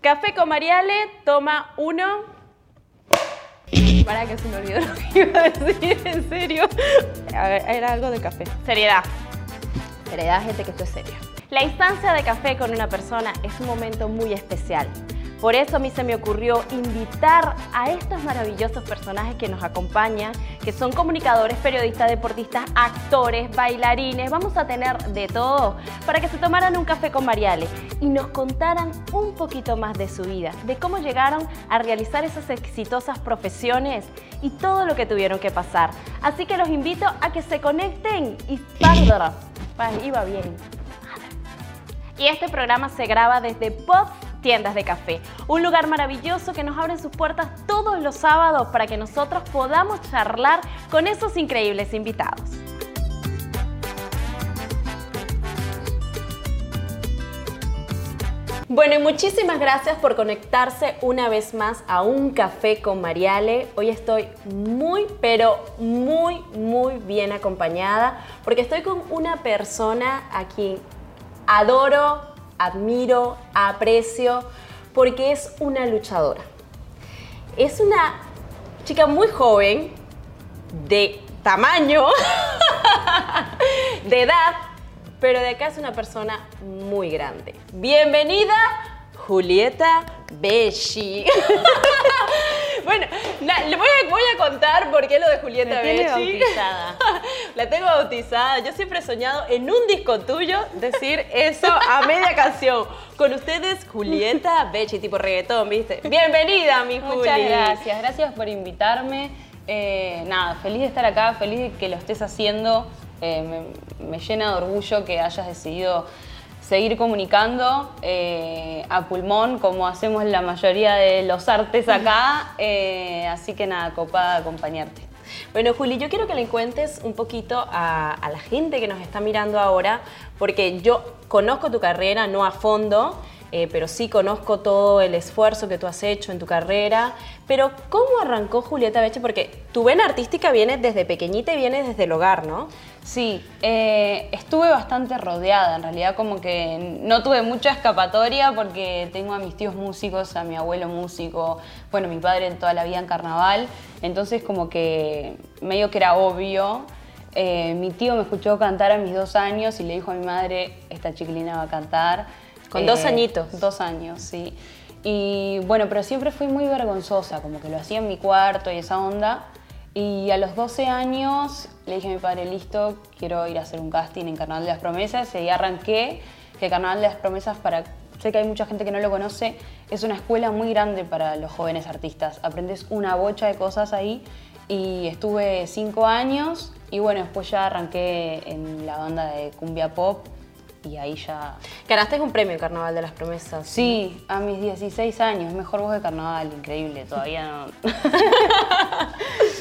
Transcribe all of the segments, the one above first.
Café con Mariale, toma uno. Para que se me olvidó lo que iba a decir, en serio. A ver, era algo de café. Seriedad. Seriedad, gente, que esto es serio. La instancia de café con una persona es un momento muy especial. Por eso a mí se me ocurrió invitar a estos maravillosos personajes que nos acompañan, que son comunicadores, periodistas, deportistas, actores, bailarines, vamos a tener de todo, para que se tomaran un café con Mariale y nos contaran un poquito más de su vida, de cómo llegaron a realizar esas exitosas profesiones y todo lo que tuvieron que pasar. Así que los invito a que se conecten y iba bien. Y este programa se graba desde Pop Tiendas de Café, un lugar maravilloso que nos abre sus puertas todos los sábados para que nosotros podamos charlar con esos increíbles invitados. Bueno, y muchísimas gracias por conectarse una vez más a un café con Mariale. Hoy estoy muy, pero muy, muy bien acompañada porque estoy con una persona a quien adoro, admiro, aprecio, porque es una luchadora. Es una chica muy joven, de tamaño, de edad, pero de acá es una persona muy grande. Bienvenida, Julieta Besci. bueno, le voy a, contar por qué lo de Julieta Me bautizada. la tengo bautizada. Yo siempre he soñado en un disco tuyo decir eso a media canción. Con ustedes, Julieta Becci, tipo reggaetón, ¿viste? Bienvenida, mi Juli. Muchas gracias. Gracias por invitarme. Eh, nada, feliz de estar acá, feliz de que lo estés haciendo. Eh, me llena de orgullo que hayas decidido seguir comunicando eh, a pulmón, como hacemos la mayoría de los artes acá. Eh, así que nada, copada acompañarte. Bueno, Juli, yo quiero que le cuentes un poquito a, a, la gente que nos está mirando ahora, porque yo conozco tu carrera, no a fondo, eh, pero sí conozco todo el esfuerzo que tú has hecho en tu carrera. Pero, ¿cómo arrancó Julieta Beche? Porque tu vena artística viene desde pequeñita y viene desde el hogar, ¿no? Sí, eh, estuve bastante rodeada, en realidad como que no tuve mucha escapatoria porque tengo a mis tíos músicos, a mi abuelo músico, bueno, mi padre toda la vida en carnaval, entonces como que medio que era obvio. Eh, mi tío me escuchó cantar a mis dos años y le dijo a mi madre, esta chiquilina va a cantar. Con dos eh, añitos. Dos años, sí. Y bueno, pero siempre fui muy vergonzosa, como que lo hacía en mi cuarto y esa onda. Y a los 12 años le dije a mi padre, listo, quiero ir a hacer un casting en Carnaval de las Promesas. Y ahí arranqué, que Carnaval de las Promesas, para, sé que hay mucha gente que no lo conoce, es una escuela muy grande para los jóvenes artistas. Aprendes una bocha de cosas ahí. Y estuve cinco años y bueno, después ya arranqué en la banda de cumbia pop y ahí ya... Ganaste un premio Carnaval de las Promesas. Sí, a mis 16 años, mejor voz de carnaval, increíble, todavía no...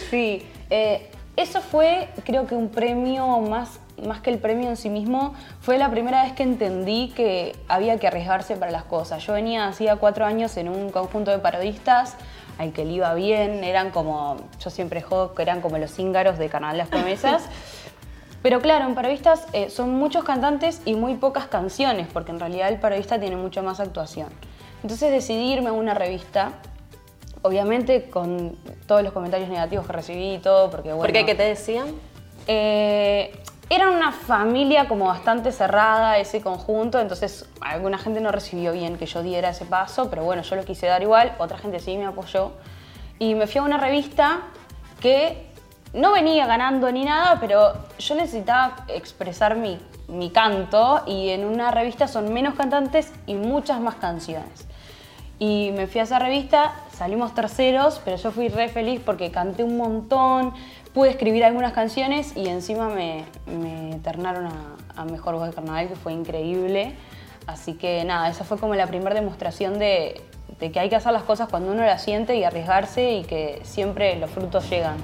sí, eh, eso fue creo que un premio más, más que el premio en sí mismo, fue la primera vez que entendí que había que arriesgarse para las cosas. Yo venía hacía cuatro años en un conjunto de parodistas al que le iba bien, eran como, yo siempre jodo que eran como los íngaros de Carnaval de las Promesas. Pero claro, en parodistas eh, son muchos cantantes y muy pocas canciones, porque en realidad el parodista tiene mucha más actuación. Entonces decidí irme a una revista, obviamente con todos los comentarios negativos que recibí y todo, porque bueno... ¿Por qué? ¿Qué te decían? Eh, era una familia como bastante cerrada ese conjunto, entonces alguna gente no recibió bien que yo diera ese paso, pero bueno, yo lo quise dar igual, otra gente sí me apoyó. Y me fui a una revista que no venía ganando ni nada, pero yo necesitaba expresar mi, mi, canto y en una revista son menos cantantes y muchas más canciones. Y me fui a esa revista, salimos terceros, pero yo fui re feliz porque canté un montón, pude escribir algunas canciones y encima me, me eternaron a, Mejor Voz de Carnaval, que fue increíble. Así que nada, esa fue como la primera demostración de, de que hay que hacer las cosas cuando uno las siente y arriesgarse y que siempre los frutos llegan.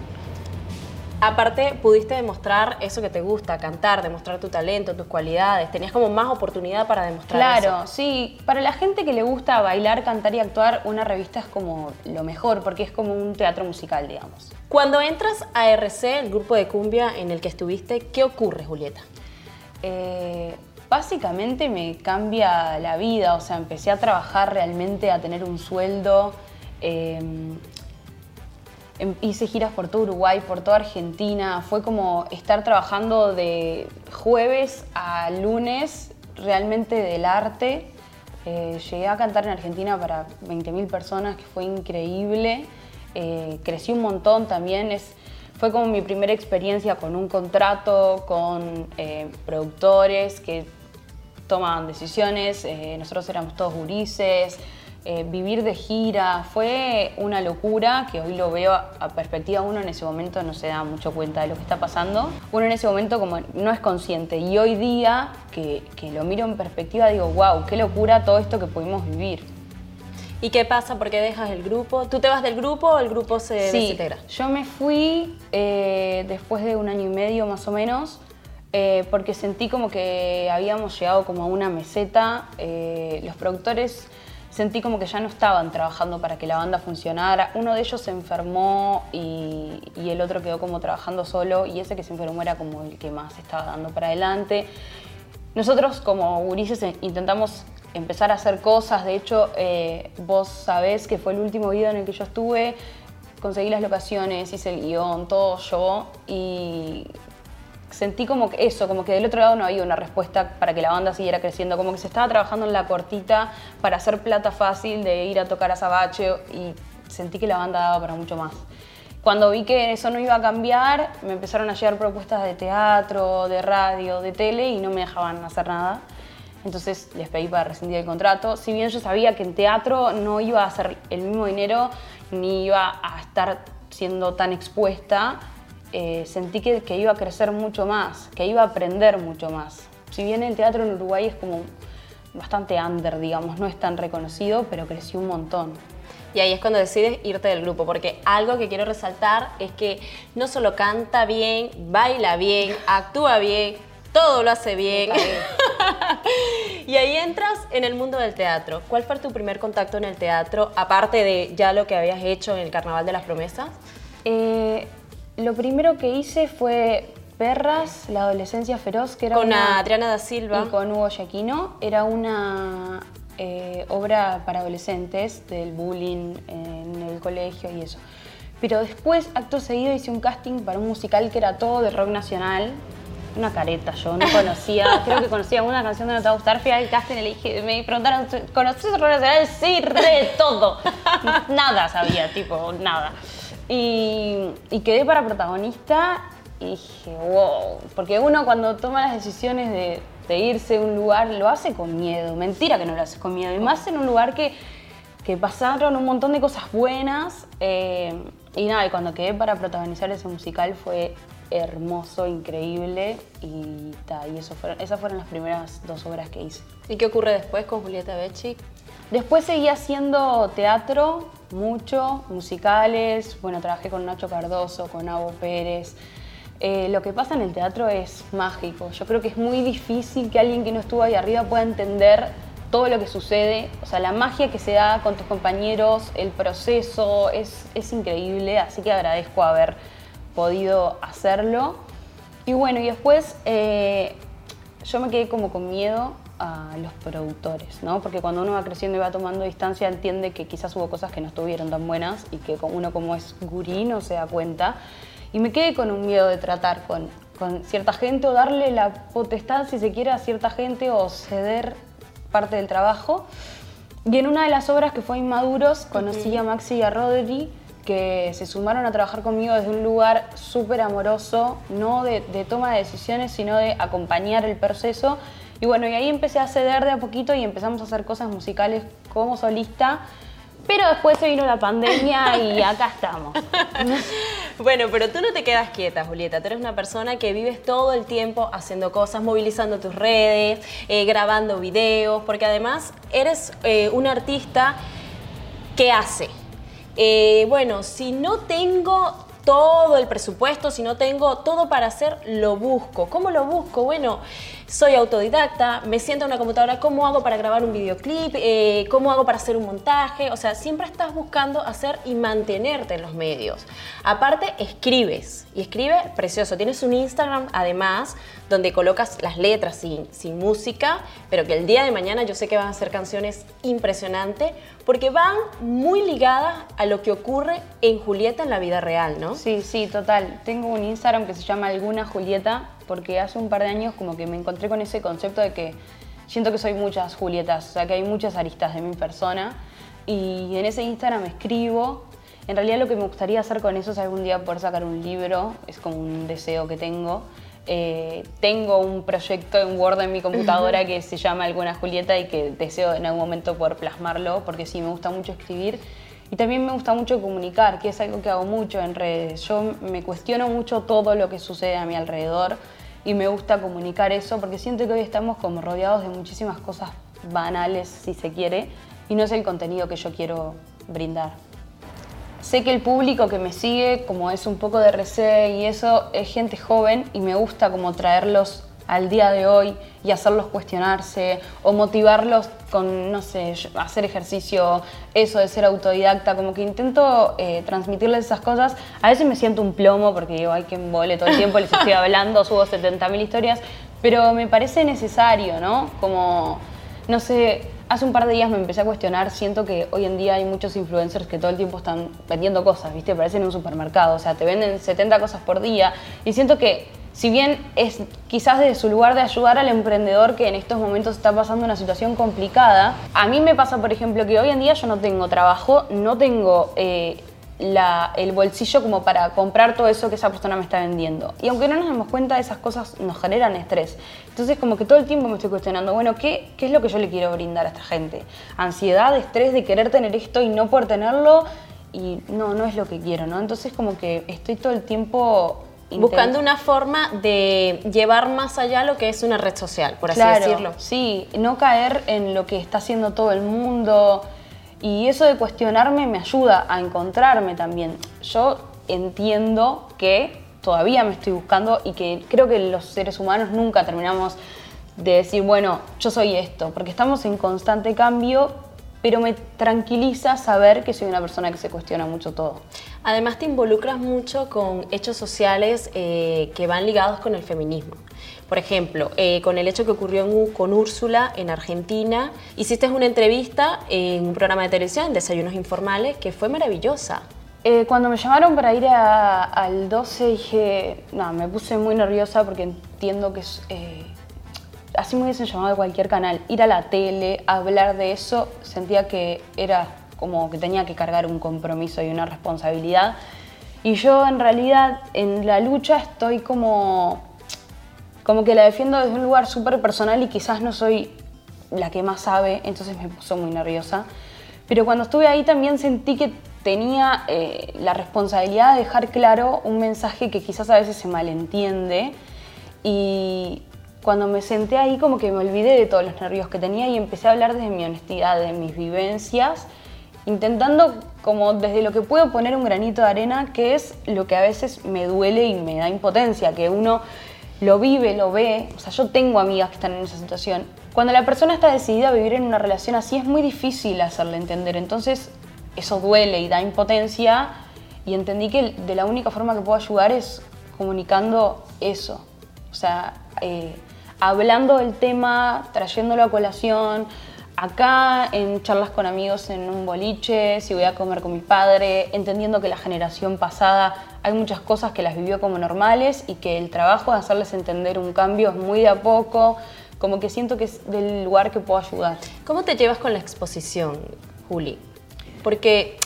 Aparte, pudiste demostrar eso que te gusta, cantar, demostrar tu talento, tus cualidades. Tenías como más oportunidad para demostrar claro, Claro, sí. Para la gente que le gusta bailar, cantar y actuar, una revista es como lo mejor, porque es como un teatro musical, digamos. Cuando entras a RC, el grupo de cumbia en el que estuviste, ¿qué ocurre, Julieta? Eh, básicamente me cambia la vida, o sea, empecé a trabajar realmente, a tener un sueldo. em- hice giras por todo Uruguay, por toda Argentina. Fue como estar trabajando de jueves a lunes realmente del arte. Eh, llegué a cantar en Argentina para 20.000 personas, que fue increíble. Eh, crecí un montón también. Es, fue como mi primera experiencia con un contrato, con eh, productores que tomaban decisiones, nosotros éramos todos gurises, eh, vivir de gira, fue una locura que hoy lo veo a, a perspectiva, uno en ese momento no se da mucho cuenta de lo que está pasando, uno en ese momento como no es consciente y hoy día que, que lo miro en perspectiva digo, wow, qué locura todo esto que pudimos vivir. ¿Y qué pasa? ¿Por qué dejas el grupo? ¿Tú te vas del grupo o el grupo se Sí, desintegra? yo me fui eh, después de un año y medio más o menos, eh, porque sentí como que habíamos llegado como a una meseta. eh, los productores sentí como que ya no estaban trabajando para que la banda funcionara. Uno de ellos se enfermó y, el otro quedó como trabajando solo y ese que se enfermó era como el que más estaba dando para adelante. Nosotros como gurises eh, intentamos empezar a hacer cosas, de hecho eh, vos sabés que fue el último video en el que yo estuve, conseguí las locaciones, hice el guion, todo yo y sentí como que eso, como que del otro lado no había una respuesta para que la banda siguiera creciendo, como que se estaba trabajando en la cortita para hacer plata fácil de ir a tocar a Sabache y sentí que la banda daba para mucho más. Cuando vi que eso no iba a cambiar, me empezaron a llegar propuestas de teatro, de radio, de tele y no me dejaban hacer nada. Entonces les pedí para rescindir el contrato. Si bien yo sabía que en teatro no iba a hacer el mismo dinero ni iba a estar siendo tan expuesta, eh, sentí que, que iba a crecer mucho más, que iba a aprender mucho más. Si bien el teatro en Uruguay es como bastante under, digamos, no es tan reconocido, pero creció un montón. Y ahí es cuando decides irte del grupo, porque algo que quiero resaltar es que no solo canta bien, baila bien, actúa bien, todo lo hace bien. y ahí entras en el mundo del teatro. ¿Cuál fue tu primer contacto en el teatro, aparte de ya lo que habías hecho en el Carnaval de las Promesas? Eh, lo primero que hice fue Perras, la adolescencia feroz, que era Con una- Adriana da Silva. y con Hugo Giaquino. Era una eh, obra para adolescentes del bullying en el colegio y eso. Pero después, acto seguido, hice un casting para un musical que era todo de rock nacional. Una careta, yo no conocía, creo que conocía una canción de No te va a gustar, fui al casting y le dije, me preguntaron, ¿conoces rock nacional? Sí, re todo. nada sabía, tipo, nada. Y, quedé para protagonista y dije, wow, porque uno cuando toma las decisiones de, irse a un lugar lo hace con miedo, mentira que no lo haces con miedo, y más en un lugar que, que pasaron un montón de cosas buenas, eh, y nada, y cuando quedé para protagonizar ese musical fue hermoso, increíble, y, ta, y esas fueron las primeras dos obras que hice. ¿Y qué ocurre después con Julieta Becci? Después seguí haciendo teatro, mucho, musicales. Bueno, trabajé con Nacho Cardoso, con Abo Pérez. Eh, lo que pasa en el teatro es mágico. Yo creo que es muy difícil que alguien que no estuvo ahí arriba pueda entender todo lo que sucede. O sea, la magia que se da con tus compañeros, el proceso, es, es increíble. Así que agradezco haber podido hacerlo. Y bueno, y después eh, yo me quedé como con miedo a los productores, ¿no? Porque cuando uno va creciendo y va tomando distancia entiende que quizás hubo cosas que no estuvieron tan buenas y que uno como es gurí no se da cuenta. Y me quedé con un miedo de tratar con, con cierta gente o darle la potestad, si se quiere, a cierta gente o ceder parte del trabajo. Y en una de las obras que fue Inmaduros conocí a Maxi y a Rodri que se sumaron a trabajar conmigo desde un lugar súper amoroso, no de, de toma de decisiones, sino de acompañar el proceso. Y bueno, y ahí empecé a ceder de a poquito y empezamos a hacer cosas musicales como solista. Pero después se vino la pandemia y acá estamos. Bueno, pero tú no te quedas quieta, Julieta. Tú eres una persona que vives todo el tiempo haciendo cosas, movilizando tus redes, eh, grabando videos, porque además eres eh, un artista que hace. Eh, bueno, si no tengo todo el presupuesto, si no tengo todo para hacer, lo busco. ¿Cómo lo busco? Bueno, soy autodidacta, me siento en una computadora, ¿cómo hago para grabar un videoclip? Eh, ¿Cómo hago para hacer un montaje? O sea, siempre estás buscando hacer y mantenerte en los medios. Aparte, escribes y escribe precioso. Tienes un Instagram además donde colocas las letras sin, sin música, pero que el día de mañana yo sé que van a ser canciones impresionantes porque van muy ligadas a lo que ocurre en Julieta en la vida real, ¿no? Sí, sí, total. Tengo un Instagram que se llama Alguna Julieta porque hace un par de años como que me encontré con ese concepto de que siento que soy muchas Julietas, o sea que hay muchas aristas de mi persona y en ese Instagram escribo. En realidad lo que me gustaría hacer con eso es algún día poder sacar un libro, es como un deseo que tengo. Eh, tengo un proyecto en Word en mi computadora que se llama Alguna Julieta y que deseo en algún momento poder plasmarlo porque sí, me gusta mucho escribir y también me gusta mucho comunicar, que es algo que hago mucho en redes. Yo me cuestiono mucho todo lo que sucede a mi alrededor y me gusta comunicar eso porque siento que hoy estamos como rodeados de muchísimas cosas banales, si se quiere, y no es el contenido que yo quiero brindar. Sé que el público que me sigue, como es un poco de RC y eso, es gente joven y me gusta como traerlos al día de hoy y hacerlos cuestionarse o motivarlos con, no sé, hacer ejercicio, eso de ser autodidacta, como que intento eh, transmitirles esas cosas. A veces me siento un plomo porque digo, ay, que embole todo el tiempo, les estoy hablando, subo 70.000 historias, pero me parece necesario, ¿no? Como, no sé, hace un par de días me empecé a cuestionar, siento que hoy en día hay muchos influencers que todo el tiempo están vendiendo cosas, ¿viste? Parecen en un supermercado, o sea, te venden 70 cosas por día y siento que si bien es quizás desde su lugar de ayudar al emprendedor que en estos momentos está pasando una situación complicada, a mí me pasa, por ejemplo, que hoy en día yo no tengo trabajo, no tengo eh, el bolsillo como para comprar todo eso que esa persona me está vendiendo. Y aunque no nos demos cuenta, esas cosas nos generan estrés. Entonces como que todo el tiempo me estoy cuestionando, bueno, ¿qué, qué es lo que yo le quiero brindar a esta gente? Ansiedad, estrés de querer tener esto y no poder tenerlo. Y no, no es lo que quiero, ¿no? Entonces como que estoy todo el tiempo buscando una forma de llevar más allá lo que es una red social, por así decirlo. Sí, no caer en lo que está haciendo todo el mundo, y eso de cuestionarme me ayuda a encontrarme también. Yo entiendo que todavía me estoy buscando y que creo que los seres humanos nunca terminamos de decir, bueno, yo soy esto, porque estamos en constante cambio, pero me tranquiliza saber que soy una persona que se cuestiona mucho todo. Además te involucras mucho con hechos sociales eh, que van ligados con el feminismo. Por ejemplo, eh, con el hecho que ocurrió con Úrsula en Argentina, hiciste una entrevista en un programa de televisión, Desayunos Informales, que fue maravillosa. Eh, cuando me llamaron para ir al 12 dije, no, me puse muy nerviosa porque entiendo que es, eh, así me hubiesen llamado de cualquier canal, ir a la tele, hablar de eso, sentía que era como que tenía que cargar un compromiso y una responsabilidad. Y yo en realidad en la lucha estoy como como que la defiendo desde un lugar súper personal y quizás no soy la que más sabe, entonces me puso muy nerviosa. Pero cuando estuve ahí también sentí que tenía eh, la responsabilidad de dejar claro un mensaje que quizás a veces se malentiende y cuando me senté ahí como que me olvidé de todos los nervios que tenía y empecé a hablar desde mi honestidad, de mis vivencias, intentando como desde lo que puedo poner un granito de arena, que es lo que a veces me duele y me da impotencia, que uno lo vive, lo ve. O sea, yo tengo amigas que están en esa situación. Cuando la persona está decidida a vivir en una relación así es muy difícil hacerle entender. Entonces, eso duele y da impotencia. Y entendí que de la única forma que puedo ayudar es comunicando eso. O sea, eh, hablando del tema, trayéndolo a colación, acá en charlas con amigos en un boliche, si voy a comer con mi padre, entendiendo que la generación pasada hay muchas cosas que las vivió como normales y que el trabajo de hacerles entender un cambio es muy de a poco, como que siento que es del lugar que puedo ayudar. ¿Cómo te llevas con la exposición, Juli? Porque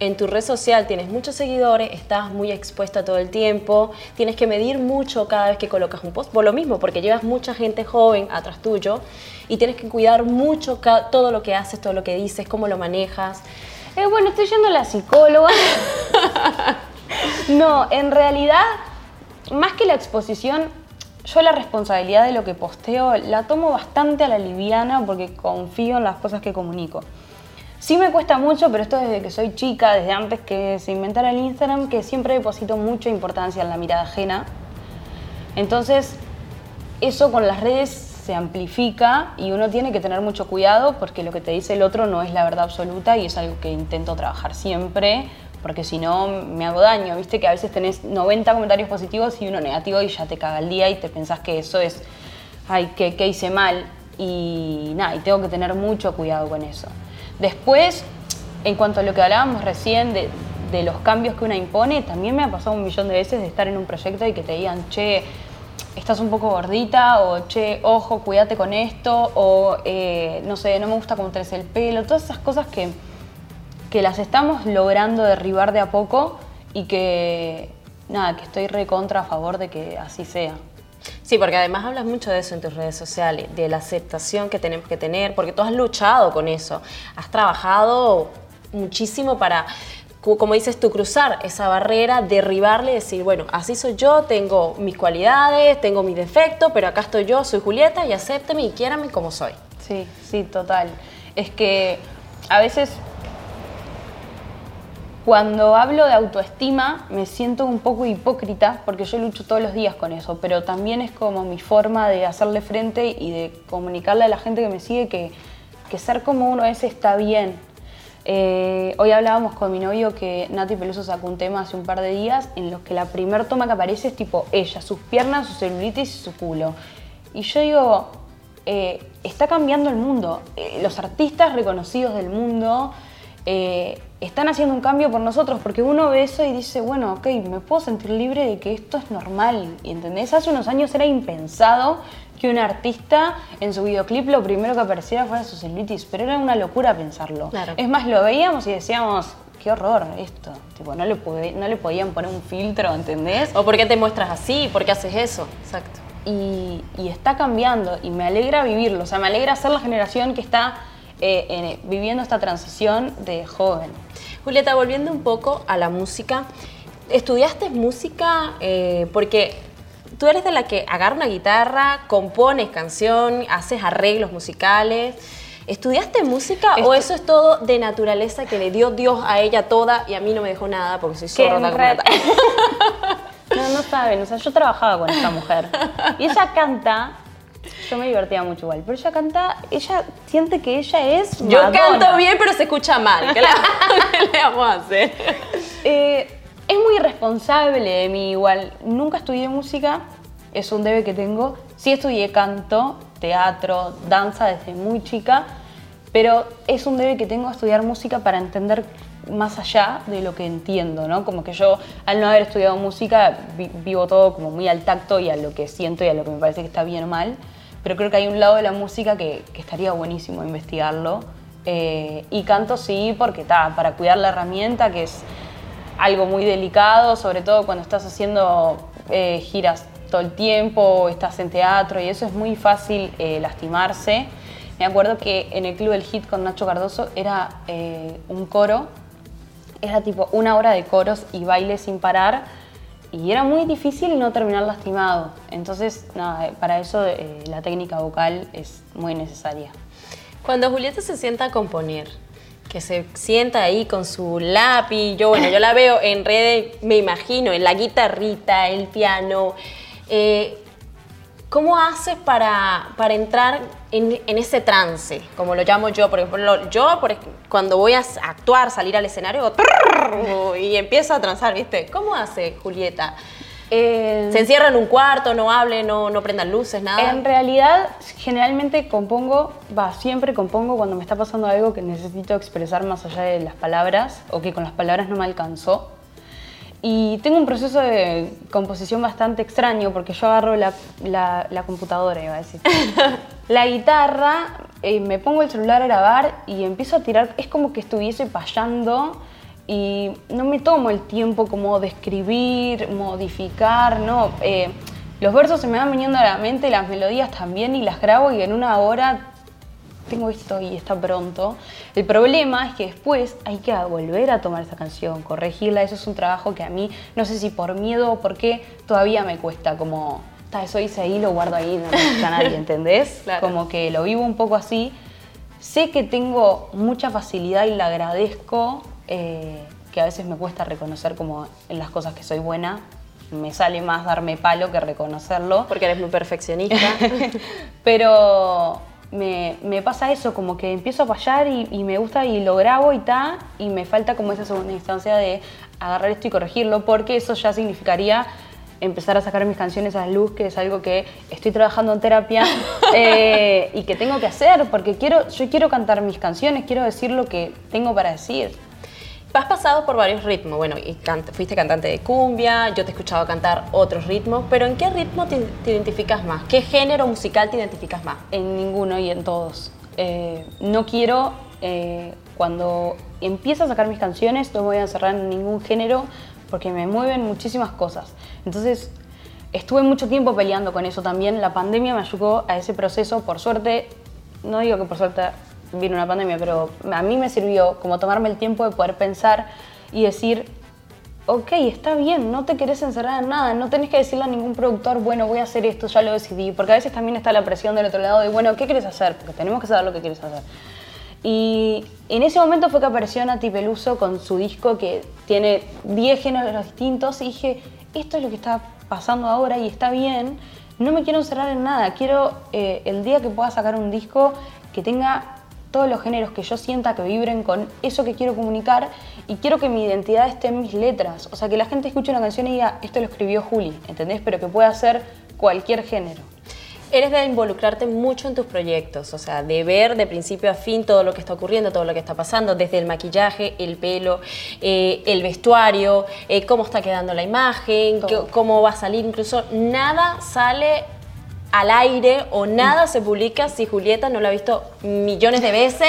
en tu red social tienes muchos seguidores, estás muy expuesta todo el tiempo, tienes que medir mucho cada vez que colocas un post, por lo mismo, porque llevas mucha gente joven atrás tuyo y tienes que cuidar mucho todo lo que haces, todo lo que dices, cómo lo manejas. Eh, bueno, estoy yendo a la psicóloga. no, en realidad, más que la exposición, yo la responsabilidad de lo que posteo la tomo bastante a la liviana porque confío en las cosas que comunico. Sí me cuesta mucho, pero esto desde que soy chica, desde antes que se inventara el Instagram, que siempre deposito mucha importancia en la mirada ajena. Entonces, eso con las redes se amplifica y uno tiene que tener mucho cuidado porque lo que te dice el otro no es la verdad absoluta y es algo que intento trabajar siempre porque si no me hago daño, viste que a veces tenés 90 comentarios positivos y uno negativo y ya te caga el día y te pensás que eso es, ay, que, que hice mal y nada, y tengo que tener mucho cuidado con eso. Después, en cuanto a lo que hablábamos recién de, los cambios que una impone, también me ha pasado un millón de veces de estar en un proyecto y que te digan, che, estás un poco gordita, o che, ojo, cuídate con esto, o eh, no sé, no me gusta cómo tenés el pelo, todas esas cosas que, que las estamos logrando derribar de a poco y que, nada, que estoy recontra a favor de que así sea. Sí, porque además hablas mucho de eso en tus redes sociales, de la aceptación que tenemos que tener, porque tú has luchado con eso, has trabajado muchísimo para como dices tú, cruzar esa barrera, derribarle y decir, bueno, así soy yo, tengo mis cualidades, tengo mis defectos, pero acá estoy yo, soy Julieta y acépteme y quiérame como soy. Sí, sí, total. Es que a veces cuando hablo de autoestima me siento un poco hipócrita porque yo lucho todos los días con eso, pero también es como mi forma de hacerle frente y de comunicarle a la gente que me sigue que, que ser como uno es está bien, eh, hoy hablábamos con mi novio que Nati Peluso sacó un tema hace un par de días en los que la primer toma que aparece es tipo ella, sus piernas, su celulitis y su culo. Y yo digo, eh, está cambiando el mundo. Eh, los artistas reconocidos del mundo están haciendo un cambio por nosotros porque uno ve eso y dice, bueno, ok, me puedo sentir libre de que esto es normal. ¿Y entendés? Hace unos años era impensado que un artista en su videoclip lo primero que apareciera fuera su celulitis, pero era una locura pensarlo. Es más, lo veíamos y decíamos, qué horror esto. Tipo, no le, no le podían poner un filtro, ¿entendés? O por qué te muestras así, por qué haces eso. Exacto. Y, está cambiando y me alegra vivirlo. O sea, me alegra ser la generación que está eh, viviendo esta transición de joven. Julieta, volviendo un poco a la música, ¿estudiaste música? Eh, porque tú eres de la que agarra una guitarra, compones canción, haces arreglos musicales. ¿Estudiaste música o eso es todo de naturaleza que le dio Dios a ella toda y a mí no me dejó nada porque soy sorda No, no saben, o sea, yo trabajaba con esta mujer y ella canta yo me divertía mucho igual, pero ella canta, ella siente que ella es Yo canto bien, pero se escucha mal. ¿Qué le, vamos a hacer? Eh, es muy irresponsable de mí igual. Nunca estudié música, es un debe que tengo. Sí estudié canto, teatro, danza desde muy chica, pero es un debe que tengo estudiar música para entender más allá de lo que entiendo, ¿no? Como que yo, al no haber estudiado música, vivo todo como muy al tacto y a lo que siento y a lo que me parece que está bien o mal, pero creo que hay un lado de la música que, estaría buenísimo investigarlo. Eh, y canto sí, porque está, para cuidar la herramienta, que es algo muy delicado, sobre todo cuando estás haciendo eh, giras todo el tiempo, estás en teatro y eso es muy fácil eh, lastimarse. Me acuerdo que en el Club del Hit con Nacho Cardoso era eh, un coro, era tipo una hora de coros y baile sin parar y era muy difícil no terminar lastimado. Entonces, nada, para eso la técnica vocal es muy necesaria. Cuando Julieta se sienta a componer, que se sienta ahí con su lápiz. Yo, bueno, yo la veo en redes, me imagino, en la guitarrita, el piano. Eh, ¿Cómo haces para, para entrar en, ese trance, como lo llamo yo? Por ejemplo, yo cuando voy a actuar, salir al escenario, y empiezo a transar, ¿viste? ¿Cómo hace Julieta? ¿Se encierra en un cuarto, no hable, no, no prendan luces, nada? En realidad, generalmente compongo, va, siempre compongo cuando me está pasando algo que necesito expresar más allá de las palabras o que con las palabras no me alcanzó. Y tengo un proceso de composición bastante extraño porque yo agarro la, la, computadora, iba a decir. la guitarra, eh, me pongo el celular a grabar y empiezo a tirar, es como que estuviese payando y no me tomo el tiempo como de escribir, modificar, no. Eh, los versos se me van viniendo a la mente, las melodías también y las grabo y en una hora tengo esto y está pronto. El problema es que después hay que volver a tomar esa canción, corregirla. Eso es un trabajo que a mí, no sé si por miedo o por qué, todavía me cuesta como, eso hice ahí, lo guardo ahí, no me escucha nadie, ¿entendés? Como que lo vivo un poco así. Sé que tengo mucha facilidad y la agradezco eh, que a veces me cuesta reconocer como en las cosas que soy buena, me sale más darme palo que reconocerlo. Porque eres muy perfeccionista. Pero me, me pasa eso, como que empiezo a fallar y, y me gusta y lo grabo y ta, y me falta como esa segunda instancia de agarrar esto y corregirlo, porque eso ya significaría empezar a sacar mis canciones a la luz, que es algo que estoy trabajando en terapia eh, y que tengo que hacer, porque quiero, yo quiero cantar mis canciones, quiero decir lo que tengo para decir. Has pasado por varios ritmos, bueno, fuiste cantante de cumbia, yo te he escuchado cantar otros ritmos, pero ¿en qué ritmo te, te identificas más? ¿Qué género musical te identificas más? En ninguno y en todos. Eh, no quiero, eh, cuando empiezo a sacar mis canciones, no me voy a encerrar en ningún género porque me mueven muchísimas cosas. Entonces, estuve mucho tiempo peleando con eso también. La pandemia me ayudó a ese proceso. Por suerte, no digo que por suerte vino una pandemia, pero a mí me sirvió como tomarme el tiempo de poder pensar y decir, ok, está bien, no te querés encerrar en nada, no tenés que decirle a ningún productor, bueno, voy a hacer esto, ya lo decidí, porque a veces también está la presión del otro lado de, bueno, ¿qué quieres hacer? Porque tenemos que saber lo que quieres hacer. Y en ese momento fue que apareció Nati Peluso con su disco que tiene 10 géneros distintos y dije, esto es lo que está pasando ahora y está bien, no me quiero encerrar en nada, quiero eh, el día que pueda sacar un disco que tenga todos los géneros que yo sienta que vibren con eso que quiero comunicar y quiero que mi identidad esté en mis letras. O sea, que la gente escuche una canción y diga, esto lo escribió Juli, ¿entendés? Pero que pueda ser cualquier género. Eres de involucrarte mucho en tus proyectos, o sea, de ver de principio a fin todo lo que está ocurriendo, todo lo que está pasando, desde el maquillaje, el pelo, eh, el vestuario, eh, cómo está quedando la imagen, qué- cómo va a salir, incluso nada sale al aire o nada se publica si Julieta no lo ha visto millones de veces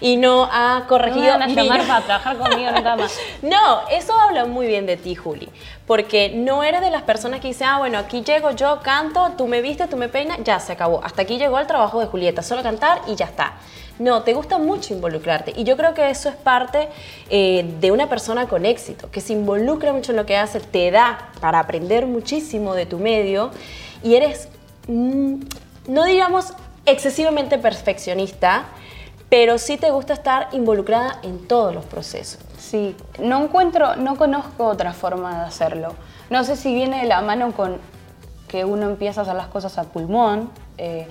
y no ha No me corregido van a llamar para trabajar conmigo nunca más. no, eso habla muy bien de ti, Juli, porque no eres de las personas que dicen, ah, bueno, aquí llego yo, canto, tú me viste, tú me peinas, ya se acabó. Hasta aquí llegó el trabajo de Julieta, solo cantar y ya está. No, te gusta mucho involucrarte y yo creo que eso es parte eh, de una persona con éxito, que se involucra mucho en lo que hace, te da para aprender muchísimo de tu medio y eres, no digamos excesivamente perfeccionista, pero sí te gusta estar involucrada en todos los procesos. Sí, no encuentro, no conozco otra forma de hacerlo. No sé si viene de la mano con que uno empieza a hacer las cosas a pulmón, eh,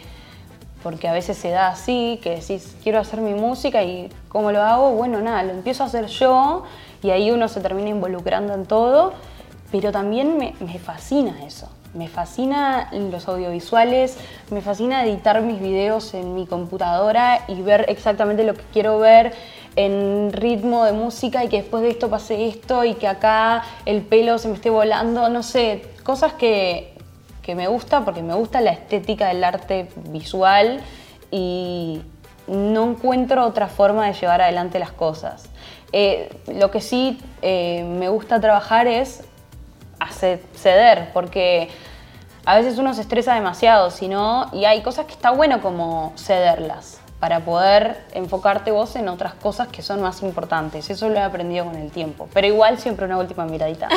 porque a veces se da así, que decís, quiero hacer mi música y ¿cómo lo hago? Bueno, nada, lo empiezo a hacer yo y ahí uno se termina involucrando en todo, pero también me, me fascina eso. Me fascina los audiovisuales, me fascina editar mis videos en mi computadora y ver exactamente lo que quiero ver en ritmo de música y que después de esto pase esto y que acá el pelo se me esté volando, no sé, cosas que, que me gusta porque me gusta la estética del arte visual y no encuentro otra forma de llevar adelante las cosas. Eh, lo que sí eh, me gusta trabajar es hacer ceder, porque a veces uno se estresa demasiado, si no, y hay cosas que está bueno como cederlas para poder enfocarte vos en otras cosas que son más importantes. Eso lo he aprendido con el tiempo. Pero igual siempre una última miradita.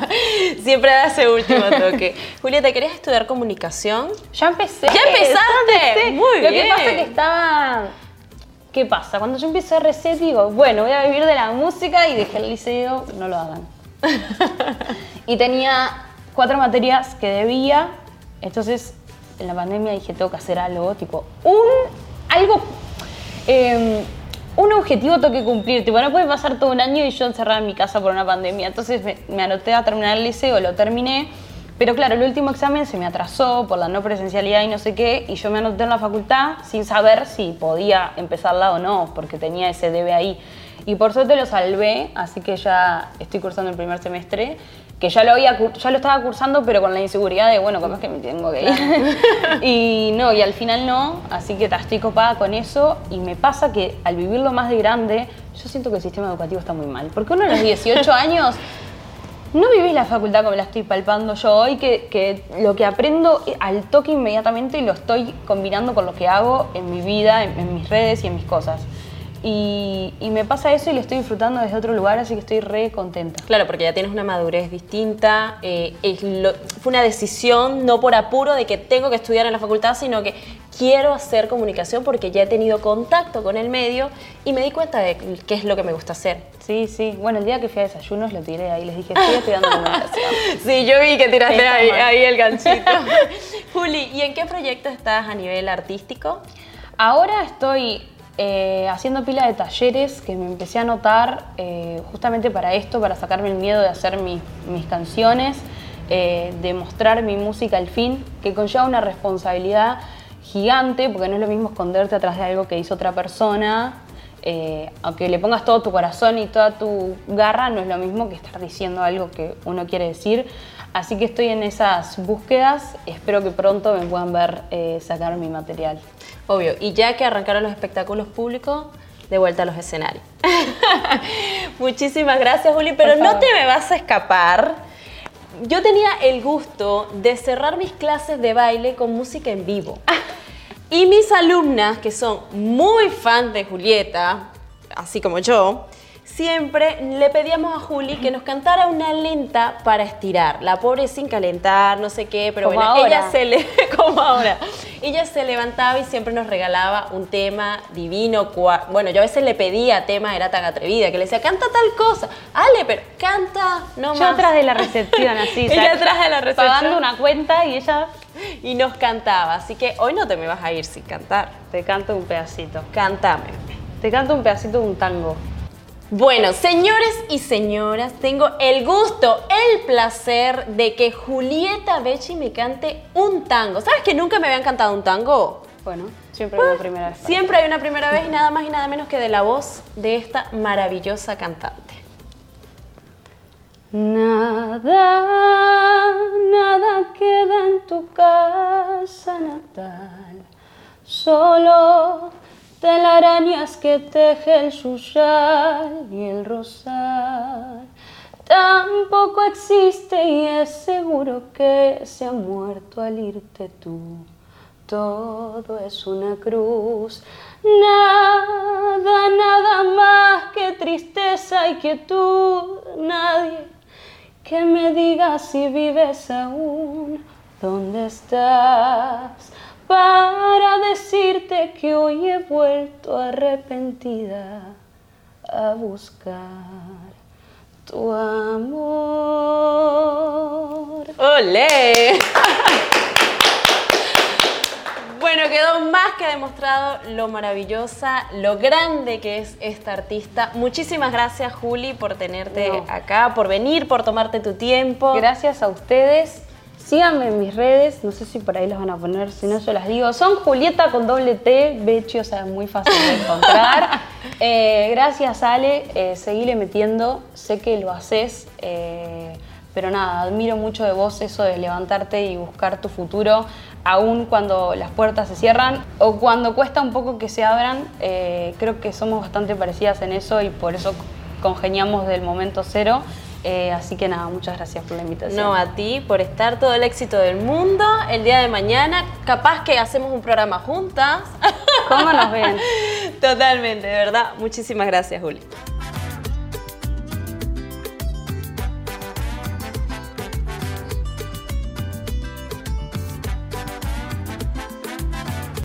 Siempre da ese último toque. Julieta, ¿querías estudiar comunicación? Ya empecé. ¡Ya empezaste! empecé. Muy Lo bien. que pasa es que estaba... ¿Qué pasa? Cuando yo empecé RC digo, bueno, voy a vivir de la música y dejé el liceo, no lo hagan. y tenía cuatro materias que debía, entonces en la pandemia dije, tengo que hacer algo, tipo, un, algo, eh, un objetivo tengo que cumplir, tipo, no puede pasar todo un año y yo encerrada en mi casa por una pandemia, entonces me, me anoté a terminar el liceo, lo terminé, pero claro, el último examen se me atrasó por la no presencialidad y no sé qué, y yo me anoté en la facultad sin saber si podía empezarla o no, porque tenía ese debe ahí. Y por suerte lo salvé, así que ya estoy cursando el primer semestre, que ya lo, había, cur- ya lo estaba cursando, pero con la inseguridad de, bueno, capaz que me tengo que ir. y no, y al final no, así que estoy copada con eso, y me pasa que al vivirlo más de grande, yo siento que el sistema educativo está muy mal, porque uno a los 18 años no vivís la facultad como la estoy palpando yo hoy, que, que lo que aprendo al toque inmediatamente lo estoy combinando con lo que hago en mi vida, en, en mis redes y en mis cosas. Y, y me pasa eso y lo estoy disfrutando desde otro lugar, así que estoy re contenta. Claro, porque ya tienes una madurez distinta. eh, es lo- fue una decisión, no por apuro de que tengo que estudiar en la facultad, sino que quiero hacer comunicación porque ya he tenido contacto con el medio y me di cuenta de qué es lo que me gusta hacer. Sí, sí. Bueno, el día que fui a desayunos lo tiré ahí, les dije, estoy estudiando comunicación. Sí, yo vi que tiraste ahí, ahí el ganchito. Juli, ¿y en qué proyecto estás a nivel artístico? Ahora estoy eh, haciendo pila de talleres que me empecé a anotar eh, justamente para esto, para sacarme el miedo de hacer mis, mis canciones, eh, de mostrar mi música al fin, que conlleva una responsabilidad gigante, porque no es lo mismo esconderte atrás de algo que hizo otra persona. eh, aunque le pongas todo tu corazón y toda tu garra, no es lo mismo que estar diciendo algo que uno quiere decir. Así que estoy en esas búsquedas. Espero que pronto me puedan ver eh, sacar mi material. Obvio, y ya que arrancaron los espectáculos públicos, de vuelta a los escenarios. Muchísimas gracias, Juli, pero no te me vas a escapar. Yo tenía el gusto de cerrar mis clases de baile con música en vivo. Y mis alumnas, que son muy fans de Julieta, así como yo, siempre le pedíamos a Juli que nos cantara una lenta para estirar. La pobre sin calentar, no sé qué, pero Como bueno, ahora. ella se le como ahora. Ella se levantaba y siempre nos regalaba un tema divino. Bueno, yo a veces le pedía temas, era tan atrevida, que le decía, canta tal cosa. Ale, pero canta, no Yo atrás de la recepción, así. Ella atrás de la recepción. Pagando una cuenta y ella Y nos cantaba. Así que hoy no te me vas a ir sin cantar. te canta un pedacito. Cántame. Te canta un pedacito de un tango. Bueno, señores y señoras, tengo el gusto, el placer de que Julieta Becci me cante un tango. ¿Sabes que nunca me habían cantado un tango? Bueno, siempre es la primera vez. Siempre hay una primera vez y nada más y nada menos que de la voz de esta maravillosa cantante. Nada, nada queda en tu casa natal, solo telarañas que teje el suyal y el rosal. Tampoco existe y es seguro que se ha muerto al irte tú. Todo es una cruz, nada, nada más que tristeza y quietud, nadie que me diga si vives aún, dónde estás, para decirte que hoy he vuelto arrepentida a buscar tu amor. ¡Olé! Bueno, quedó más que demostrado lo maravillosa, lo grande que es esta artista. Muchísimas gracias, Juli, por tenerte No. acá, por venir, por tomarte tu tiempo. Gracias a ustedes. Síganme en mis redes, no sé si por ahí las van a poner, si no yo las digo. Son Julieta con doble T, Bechi, o sea, muy fácil de encontrar. Eh, gracias Ale, eh, seguile metiendo, sé que lo haces, eh, pero nada, admiro mucho de vos eso de levantarte y buscar tu futuro, aún cuando las puertas se cierran o cuando cuesta un poco que se abran. eh, creo que somos bastante parecidas en eso y por eso congeniamos del momento cero. Eh, así que nada, muchas gracias por la invitación. No, a ti por estar todo el éxito del mundo. El día de mañana, capaz que hacemos un programa juntas. ¿Cómo nos ven? Totalmente, de verdad. Muchísimas gracias, Juli.